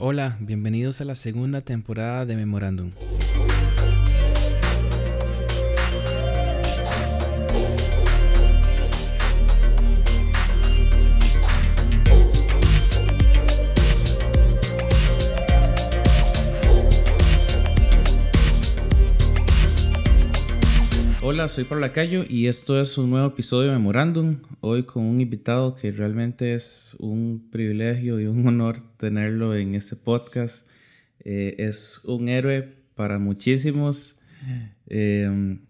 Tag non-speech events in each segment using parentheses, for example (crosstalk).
Hola, bienvenidos a la segunda temporada de Memorándum. Hola, soy Pablo Lacayo y esto es un nuevo episodio de Memorándum. Hoy con un invitado que realmente es un privilegio y un (laughs) honor tenerlo en este podcast. Eh, es un héroe para muchísimos. Em,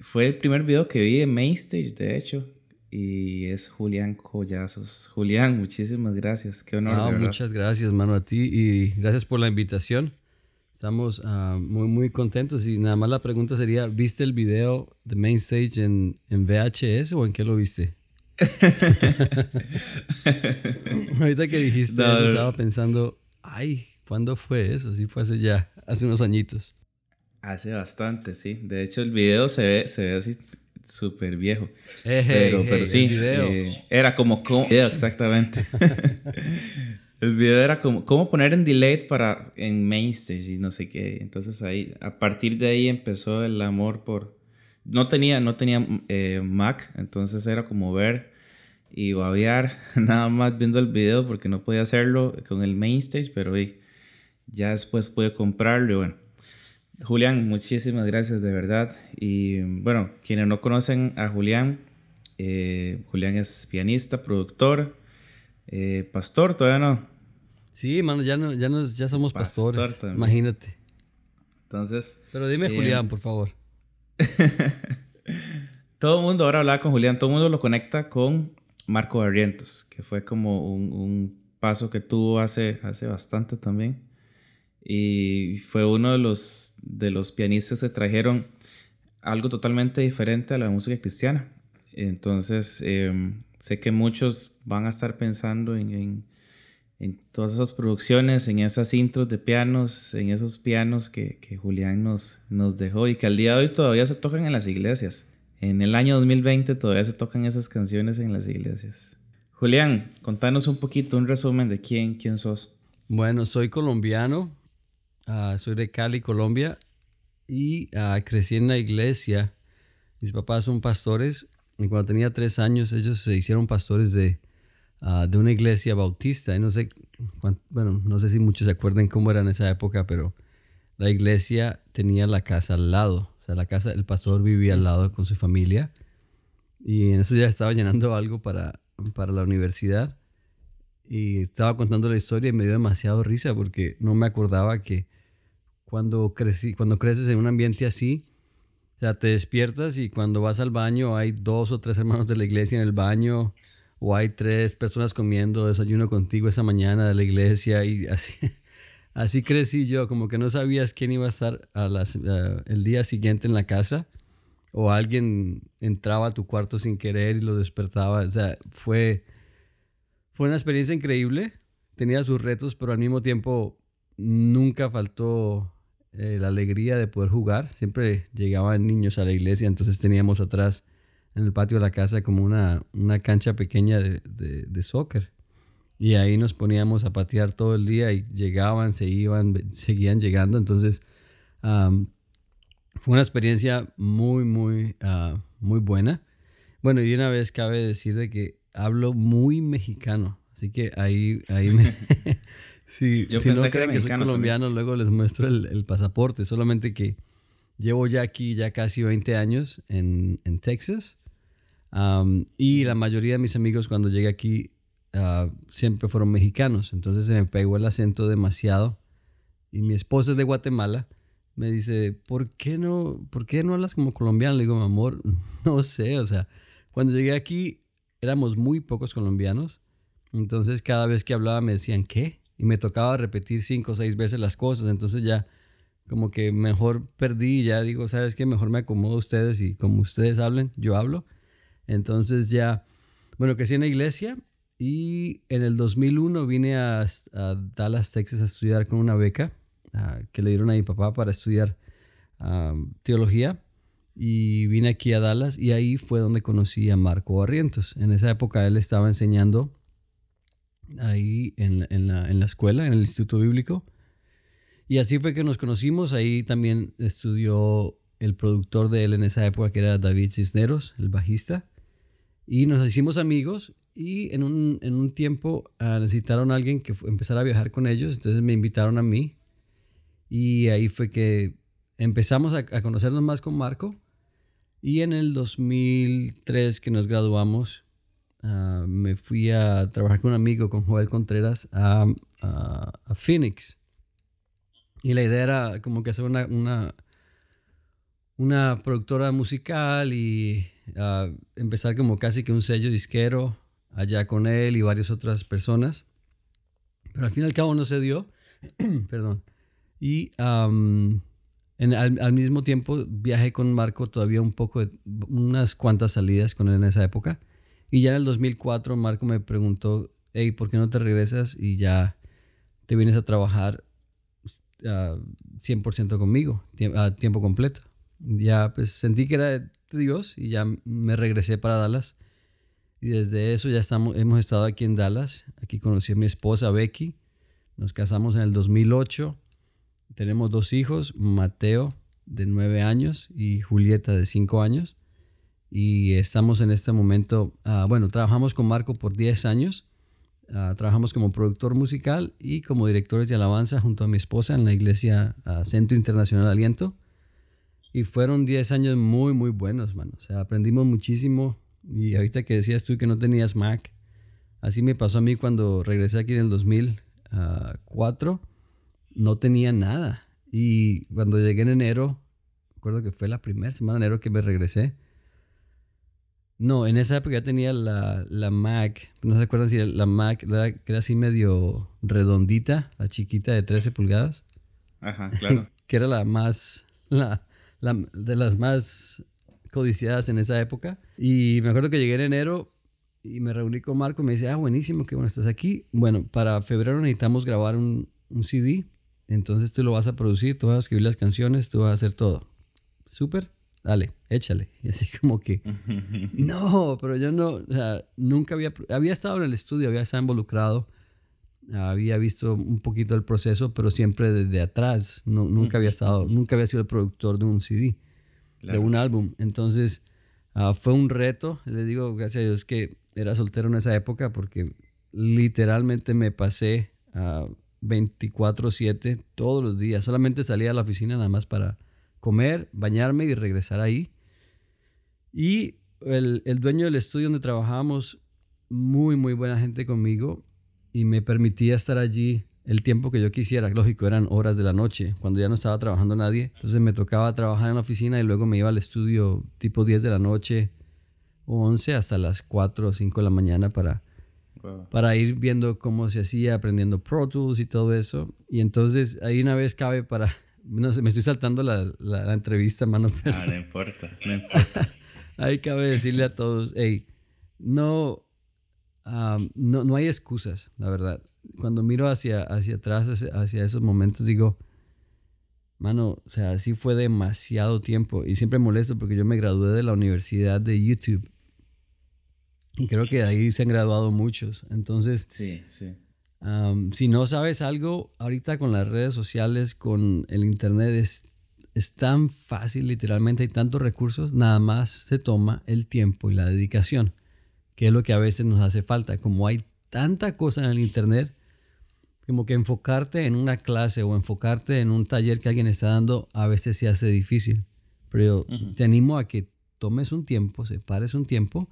fue el primer video que vi en Mainstage, de hecho, y es Julián Collazos. Julián, muchísimas gracias. Qué honor. muchas gracias, mano, a ti y gracias por la invitación. Estamos ah, muy, muy contentos y nada más la pregunta sería, ¿viste el video de Main Stage en, en VHS o en qué lo viste? (laughs) Ahorita que dijiste estaba pensando, ay, ¿cuándo fue eso? Sí, fue hace ya, hace unos añitos. Hace bastante, sí. De hecho, el video se ve, se ve así súper viejo. pero, pero sí, eh, era como, como exactamente. (laughs) El video era como cómo poner en delay para en mainstage y no sé qué. Entonces ahí, a partir de ahí empezó el amor por... No tenía, no tenía eh, Mac, entonces era como ver y babear (laughs) nada más viendo el video porque no podía hacerlo con el mainstage, pero ya después pude comprarlo y bueno. Julián, muchísimas gracias de verdad. Y bueno, quienes no conocen a Julián, eh, Julián es pianista, productor, eh, pastor, todavía no. Sí, mano, ya, no, ya, no, ya somos pastores. Imagínate. Entonces. Pero dime, eh, Julián, por favor. (laughs) todo el mundo, ahora hablaba con Julián, todo el mundo lo conecta con Marco Barrientos, que fue como un, un, paso que tuvo hace, hace bastante también. Y fue uno de los, de los pianistas que trajeron algo totalmente diferente a la música cristiana. Entonces, em, sé que muchos van a estar pensando en en todas esas producciones, en esas intros de pianos, en esos pianos que, que, Julián nos, nos dejó y que al día de hoy todavía se tocan en las iglesias. En el año 2020 todavía se tocan esas canciones en las iglesias. Julián, contanos un poquito, un resumen de quién, quién sos. Bueno, soy colombiano, ah, soy de Cali, Colombia, y ah, crecí en la iglesia. Mis papás son pastores, y cuando tenía tres años ellos se hicieron pastores de, Ah, de una iglesia bautista. Y no sé, bueno, no sé si muchos se acuerdan cómo era en esa época, pero la iglesia tenía la casa al lado. O sea, la casa, el pastor vivía al lado con su familia. Y en eso ya estaba llenando algo para, para la universidad. Y estaba contando la historia y me dio demasiado risa porque no me acordaba que cuando, crecí, cuando creces en un ambiente así, o sea, te despiertas y cuando vas al baño hay dos o tres hermanos de la iglesia en el baño o hay tres personas comiendo desayuno contigo esa mañana de la iglesia y así, (laughs) así crecí yo, como que no sabías quién iba a estar el día siguiente en la casa o alguien entraba a tu cuarto sin querer y lo despertaba. O sea, fue, fue una experiencia increíble, tenía sus retos, pero al mismo tiempo nunca faltó eh, la alegría de poder jugar. Siempre llegaban niños a la iglesia, entonces teníamos atrás en el patio de la casa como una, una cancha pequeña de, de, soccer. Y ahí nos poníamos a patear todo el día y llegaban, se iban, seguían llegando. Entonces, fue una experiencia muy, muy, uh, muy buena. Bueno, y una vez cabe decir de que hablo muy mexicano. Así que ahí, ahí me... (laughs) (laughs) si no creen que, soy colombiano, luego les muestro el, el, pasaporte. Solamente que llevo ya aquí ya casi 20 años en, en Texas y la mayoría de mis amigos cuando llegué aquí ah, siempre fueron mexicanos, entonces se me pegó el acento demasiado. Y mi esposa es de Guatemala, me dice, ¿por qué no, por qué no hablas como colombiano? Le digo, mi amor, (laughs) no sé, o sea, cuando llegué aquí éramos muy pocos colombianos, entonces cada vez que hablaba me decían, ¿qué? Y me tocaba repetir cinco o seis veces las cosas, entonces ya como que mejor perdí, ya digo, ¿sabes qué? Mejor me acomodo a ustedes y como ustedes hablen, yo hablo. Entonces ya, bueno, crecí en la iglesia y en el 2001 vine a, Dallas, Texas a estudiar con una beca que le dieron a mi papá para estudiar teología. Y vine aquí a Dallas y ahí fue donde conocí a Marco Barrientos. En esa época él estaba enseñando ahí en, en, la, en la escuela, en el Instituto Bíblico. Y así fue que nos conocimos. Ahí también estudió el productor de él en esa época, que era David Cisneros, el bajista. Y nos hicimos amigos y en un, en un tiempo uh, necesitaron a alguien que empezara a viajar con ellos. Entonces me invitaron a mí. Y ahí fue que empezamos a, a conocernos más con Marco. Y en el 2003 que nos graduamos, uh, me fui a trabajar con un amigo, con Joel Contreras, a, a, a Phoenix. Y la idea era como que hacer una, una, una productora musical y empezar como casi que un sello disquero allá con él y varias otras personas. Pero al fin y al cabo no se dio. (clears throat) Perdón. Y um, en, al, al, mismo tiempo viajé con Marco todavía un poco, de, unas cuantas salidas con él en esa época. Y ya en el 2004 Marco me preguntó, hey, ¿por qué no te regresas y ya te vienes a trabajar uh, 100% conmigo, a tiempo completo. Ya pues sentí que era Dios y ya me regresé para Dallas. Y desde eso ya estamos, hemos estado aquí en Dallas. Aquí conocí a mi esposa Becky. Nos casamos en el 2008. Tenemos dos hijos, Mateo de 9 años y Julieta de 5 años. Y estamos en este momento, uh, bueno, trabajamos con Marco por 10 años Uh, trabajamos como productor musical y como directores de alabanza junto a mi esposa en la iglesia uh, Centro Internacional Aliento. Y fueron 10 años muy, muy buenos, mano. O sea, aprendimos muchísimo. Y ahorita que decías tú que no tenías Mac, así me pasó a mí cuando regresé aquí en el 2004. No tenía nada. Y cuando llegué en enero, recuerdo que fue la primera semana de enero que me regresé no, en esa época ya tenía la, la Mac. No se acuerdan si la Mac era, era así medio redondita, la chiquita de 13 pulgadas. Ajá, claro. (laughs) que era la más, la, la, de las más codiciadas en esa época. Y me acuerdo que llegué en enero y me reuní con Marco y me dice, ah, buenísimo, qué bueno estás aquí. Bueno, para febrero necesitamos grabar un, un CD. Entonces tú lo vas a producir, tú vas a escribir las canciones, tú vas a hacer todo. Súper dale, échale. Y así (laughs) como que, (laughs) no, pero yo no, o sea, nunca había, había estado en el estudio, había estado involucrado, había visto un poquito el proceso, pero siempre desde atrás, no, nunca había estado, nunca había sido el productor de un CD, claro. de un álbum. Entonces, uh, fue un reto, le digo, gracias a Dios que era soltero en esa época, porque literalmente me pasé a uh, 24/7 todos los días, solamente salía a la oficina nada más para comer, bañarme y regresar ahí. Y el, el, dueño del estudio donde trabajábamos, muy, muy buena gente conmigo y me permitía estar allí el tiempo que yo quisiera. Lógico, eran horas de la noche, cuando ya no estaba trabajando nadie. Entonces me tocaba trabajar en la oficina y luego me iba al estudio tipo 10 de la noche o 11 hasta las 4 o 5 de la mañana para, wow. para ir viendo cómo se hacía, aprendiendo Pro Tools y todo eso. Y entonces ahí una vez cabe para (laughs) no sé, me estoy saltando la, la, la entrevista, mano. (laughs) Pero... Ah, no importa, no importa. (laughs) Ahí cabe decirle a todos, hey, no, um, no, no hay excusas, la verdad. Cuando miro hacia, hacia atrás, hacia esos momentos, digo, mano, o sea, sí fue demasiado tiempo. Y siempre molesto porque yo me gradué de la universidad de YouTube. Y creo que ahí se han graduado muchos. Entonces, sí, sí. Um, si no sabes algo, ahorita con las redes sociales, con el internet, es, es tan fácil, literalmente hay tantos recursos, nada más se toma el tiempo y la dedicación, que es lo que a veces nos hace falta. Como hay tanta cosa en el internet, como que enfocarte en una clase o enfocarte en un taller que alguien está dando, a veces se hace difícil. Pero uh -huh. te animo a que tomes un tiempo, separes un tiempo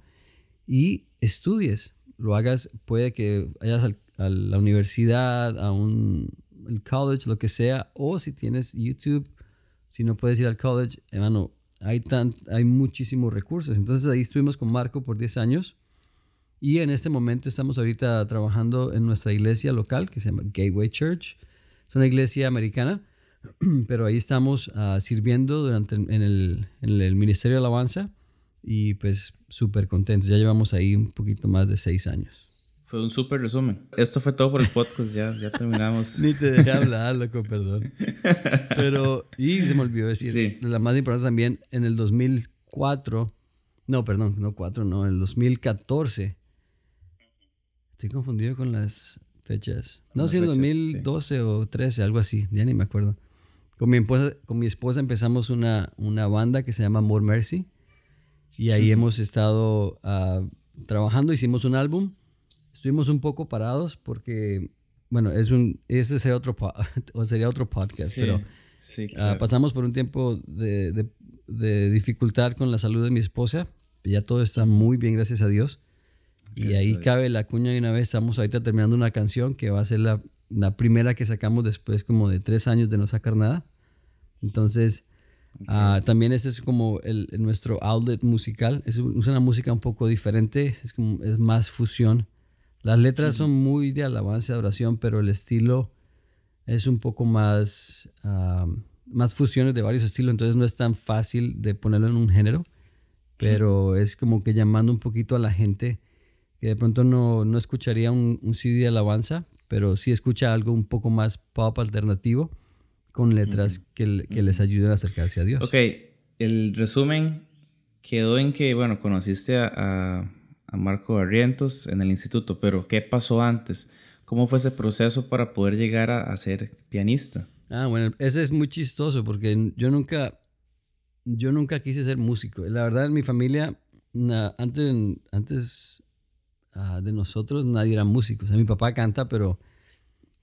y estudies. Lo hagas, puede que hayas a la universidad, a un el college, lo que sea, o si tienes YouTube, si no puedes ir al college, hermano, hay, tan, hay muchísimos recursos. Entonces ahí estuvimos con Marco por 10 años y en este momento estamos ahorita trabajando en nuestra iglesia local que se llama Gateway Church. Es una iglesia americana, (clears throat) pero ahí estamos uh, sirviendo durante en el, en el Ministerio de Alabanza y pues súper contentos. Ya llevamos ahí un poquito más de 6 años. Fue un súper resumen. Esto fue todo por el podcast, ya, ya terminamos. (laughs) Ni te dejé hablar, loco, (laughs) perdón. Pero, y se me olvidó decir, sí. la más importante también, en el 2004, no, perdón, no 4, no, en el 2014, Estoy confundido con las fechas. No, si en 2012 o 13, algo así, ya ni me acuerdo. Con mi esposa, con mi esposa empezamos una, una banda que se llama More Mercy y ahí hemos estado uh, trabajando, hicimos un álbum. Estuvimos un poco parados porque, bueno, es un, ese sería otro, (laughs) o sería otro podcast, pero ah, pasamos por un tiempo de, de, de, dificultad con la salud de mi esposa. Ya todo está muy bien, gracias a Dios. Y ahí cabe la cuña de una vez. Estamos ahorita terminando una canción que va a ser la, la primera que sacamos después como de tres años de no sacar nada. Entonces, Ah, también este es como el, nuestro outlet musical. Es, una música un poco diferente, es, como, es más fusión. Las letras son muy de alabanza, de oración, pero el estilo es un poco más, ah, más fusiones de varios estilos, entonces no es tan fácil de ponerlo en un género, pero es como que llamando un poquito a la gente que de pronto no, no escucharía un, un CD de alabanza, pero sí escucha algo un poco más pop alternativo con letras que, les ayuden a acercarse a Dios. Ok, el resumen quedó en que, bueno, conociste a, Marco Barrientos en el instituto, pero ¿qué pasó antes? ¿Cómo fue ese proceso para poder llegar a, ser pianista? Ah, bueno, ese es muy chistoso porque yo nunca, yo nunca quise ser músico. La verdad, en mi familia, antes, antes ah, de nosotros, nadie era músico. O sea, mi papá canta, pero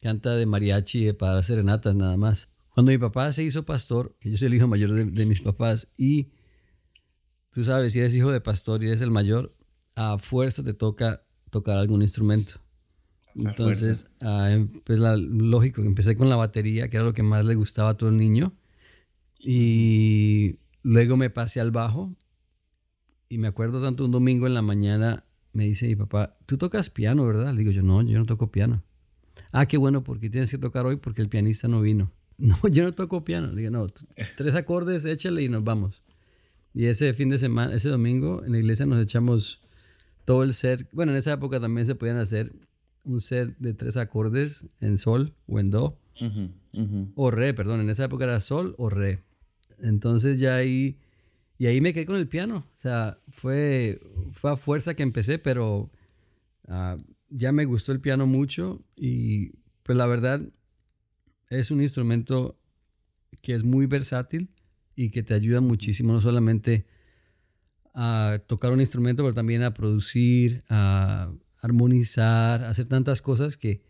canta de mariachi para serenatas nada más. Cuando mi papá se hizo pastor, yo soy el hijo mayor de, mis papás, y tú sabes, si eres hijo de pastor y eres el mayor, a fuerza te toca tocar algún instrumento. Entonces, pues la, lógico, empecé con la batería, que era lo que más le gustaba a todo el niño. Y luego me pasé al bajo. Y me acuerdo tanto un domingo en la mañana, me dice mi papá, tú tocas piano, ¿verdad? Le digo yo, no, yo no toco piano. Ah, qué bueno, porque tienes que tocar hoy porque el pianista no vino. (laughs) No, yo no toco piano. Le dije, no, tres acordes, échale y nos vamos. Y ese fin de semana, ese domingo, en la iglesia nos echamos todo el set. Bueno, en esa época también se podían hacer un set de tres acordes en sol o en do. O re, perdón. En esa época era sol o re. Entonces ya ahí... Y ahí me quedé con el piano. O sea, fue, fue a fuerza que empecé, pero ah, ya me gustó el piano mucho. Y pues la verdad, es un instrumento que es muy versátil y que te ayuda muchísimo, no solamente a tocar un instrumento, pero también a producir, a armonizar, a hacer tantas cosas que,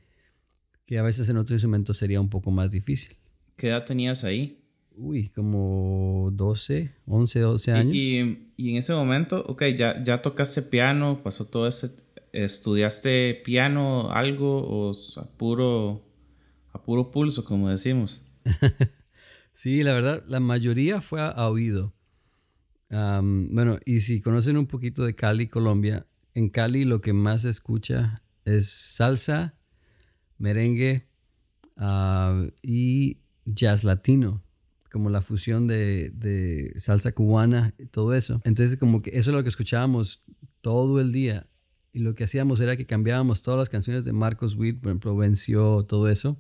que a veces en otro instrumento sería un poco más difícil. ¿Qué edad tenías ahí? Uy, como 12, 11, 12 años. Y, en ese momento, ok, ya, ya tocaste piano, pasó todo ese... ¿Estudiaste piano, algo o puro a puro pulso, como decimos. (laughs) sí, la verdad, la mayoría fue a, oído. bueno, y si conocen un poquito de Cali, Colombia, en Cali lo que más se escucha es salsa, merengue ah, y jazz latino, como la fusión de, de, salsa cubana y todo eso. Entonces, como que eso es lo que escuchábamos todo el día. Y lo que hacíamos era que cambiábamos todas las canciones de Marcos Witt, por ejemplo, Venció, todo eso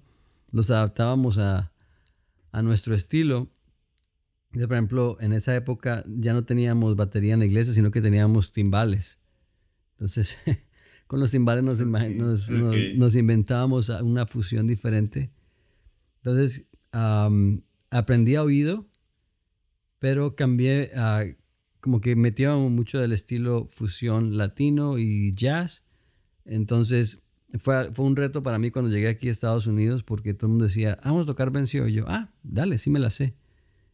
los adaptábamos a, nuestro estilo. por ejemplo, en esa época ya no teníamos batería en la iglesia, sino que teníamos timbales. Entonces, (laughs) con los timbales nos, nos, inventábamos una fusión diferente. Entonces, aprendí a oído, pero cambié, a, como que metíamos mucho del estilo fusión latino y jazz. Entonces, fue, fue un reto para mí cuando llegué aquí a Estados Unidos porque todo el mundo decía, ah, vamos a tocar venció. Y yo, ah, dale, sí me la sé.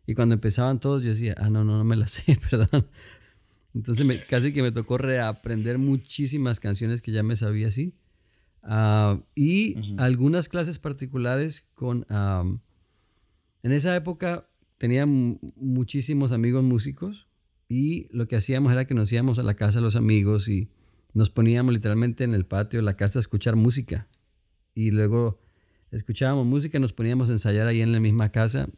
Y cuando empezaban todos, yo decía, ah, no, no, no me la (laughs) sé, perdón. Entonces me, casi que me tocó reaprender muchísimas canciones que ya me sabía así. Ah, y algunas clases particulares con... en esa época tenía muchísimos amigos músicos y lo que hacíamos era que nos íbamos a la casa de los amigos y nos poníamos literalmente en el patio de la casa a escuchar música. Y luego escuchábamos música y nos poníamos a ensayar ahí en la misma casa.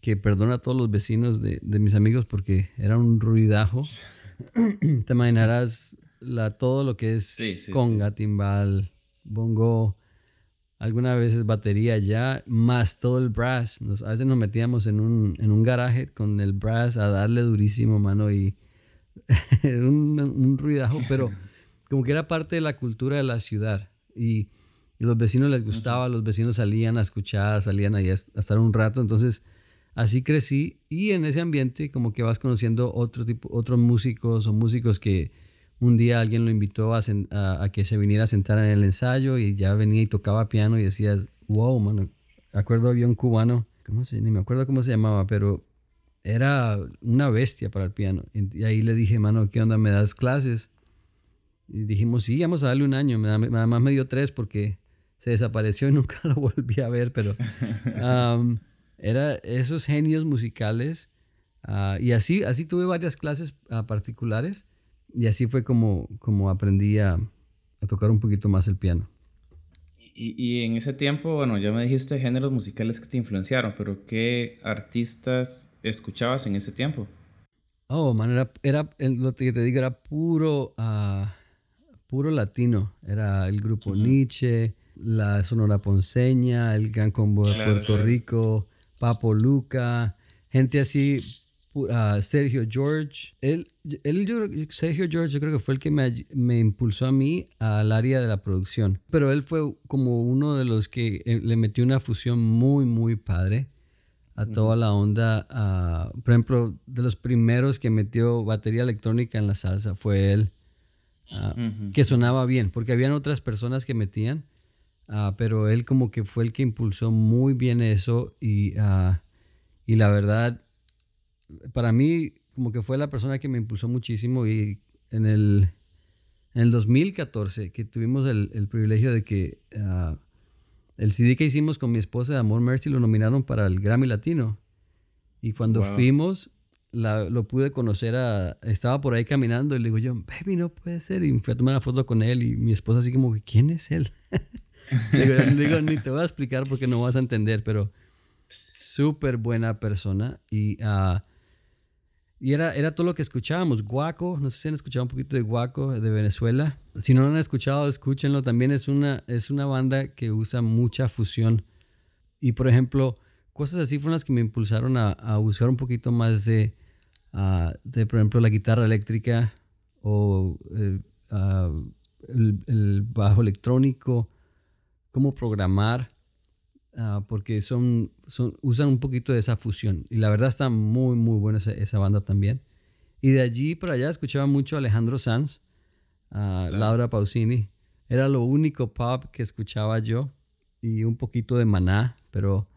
Que perdona a todos los vecinos de, mis amigos porque era un ruidajo. (coughs) Te imaginarás la, todo lo que es conga, timbal, bongo, algunas veces batería ya, más todo el brass. a veces nos metíamos en un, en un garaje con el brass a darle durísimo, mano, y (laughs) un, un ruidajo, pero (laughs) como que era parte de la cultura de la ciudad. Y, y los vecinos les gustaba, los vecinos salían a escuchar, salían ahí a, estar un rato. Entonces, así crecí. Y en ese ambiente, como que vas conociendo otro tipo, otros músicos o músicos que un día alguien lo invitó a, a, que se viniera a sentar en el ensayo y ya venía y tocaba piano y decías, wow, mano. Acuerdo había un cubano, ¿cómo se, ni me acuerdo cómo se llamaba, pero era una bestia para el piano. Y ahí le dije, mano, ¿qué onda? ¿Me das clases? Y dijimos, sí, vamos a darle un año. Nada más me dio tres porque se desapareció y (laughs) nunca lo volví a ver, pero era esos genios musicales. Ah, y así, así tuve varias clases uh, particulares y así fue como, como aprendí a, a tocar un poquito más el piano. Y, y, en ese tiempo, bueno, ya me dijiste géneros musicales que te influenciaron, pero ¿qué artistas escuchabas en ese tiempo? Oh, man, era, era lo que te digo, era puro, uh, puro latino. Era el grupo Nietzsche, la Sonora Ponceña, el Gran Combo de Puerto Rico, Papo Luca, gente así, uh, Sergio George. Él, él, Sergio George, yo creo que fue el que me, me, impulsó a mí al área de la producción. Pero él fue como uno de los que eh, le metió una fusión muy, muy padre a toda la onda. por ejemplo, de los primeros que metió batería electrónica en la salsa fue él, que sonaba bien, porque habían otras personas que metían, pero él como que fue el que impulsó muy bien eso y, y la verdad, para mí como que fue la persona que me impulsó muchísimo y en el, en el 2014 que tuvimos el, el privilegio de que el CD que hicimos con mi esposa de Amor Mercy lo nominaron para el Grammy Latino. Y cuando fuimos, lo pude conocer a... Estaba por ahí caminando y le digo yo, baby, no puede ser. Y me fui a tomar una foto con él y mi esposa así como, ¿quién es él? (laughs) le, digo, ni te voy a explicar porque no vas a entender, pero súper buena persona. Y... Uh, y era, era todo lo que escuchábamos. Guaco, no sé si han escuchado un poquito de Guaco de Venezuela. Si no lo han escuchado, escúchenlo. También es una, es una banda que usa mucha fusión. Y por ejemplo, cosas así fueron las que me impulsaron a, a buscar un poquito más de, uh, de, por ejemplo, la guitarra eléctrica o uh, el, el, bajo electrónico, cómo programar. Ah, porque son, son, usan un poquito de esa fusión. Y la verdad está muy, muy buena esa, banda también. Y de allí para allá escuchaba mucho a Alejandro Sanz, a Laura Pausini. Era lo único pop que escuchaba yo. Y un poquito de Maná, pero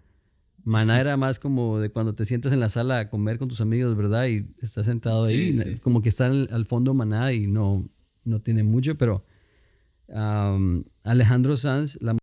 Maná (laughs) era más como de cuando te sientas en la sala a comer con tus amigos, ¿verdad? Y estás sentado ahí, como que está al fondo Maná y no, no tiene mucho, pero Alejandro Sanz, la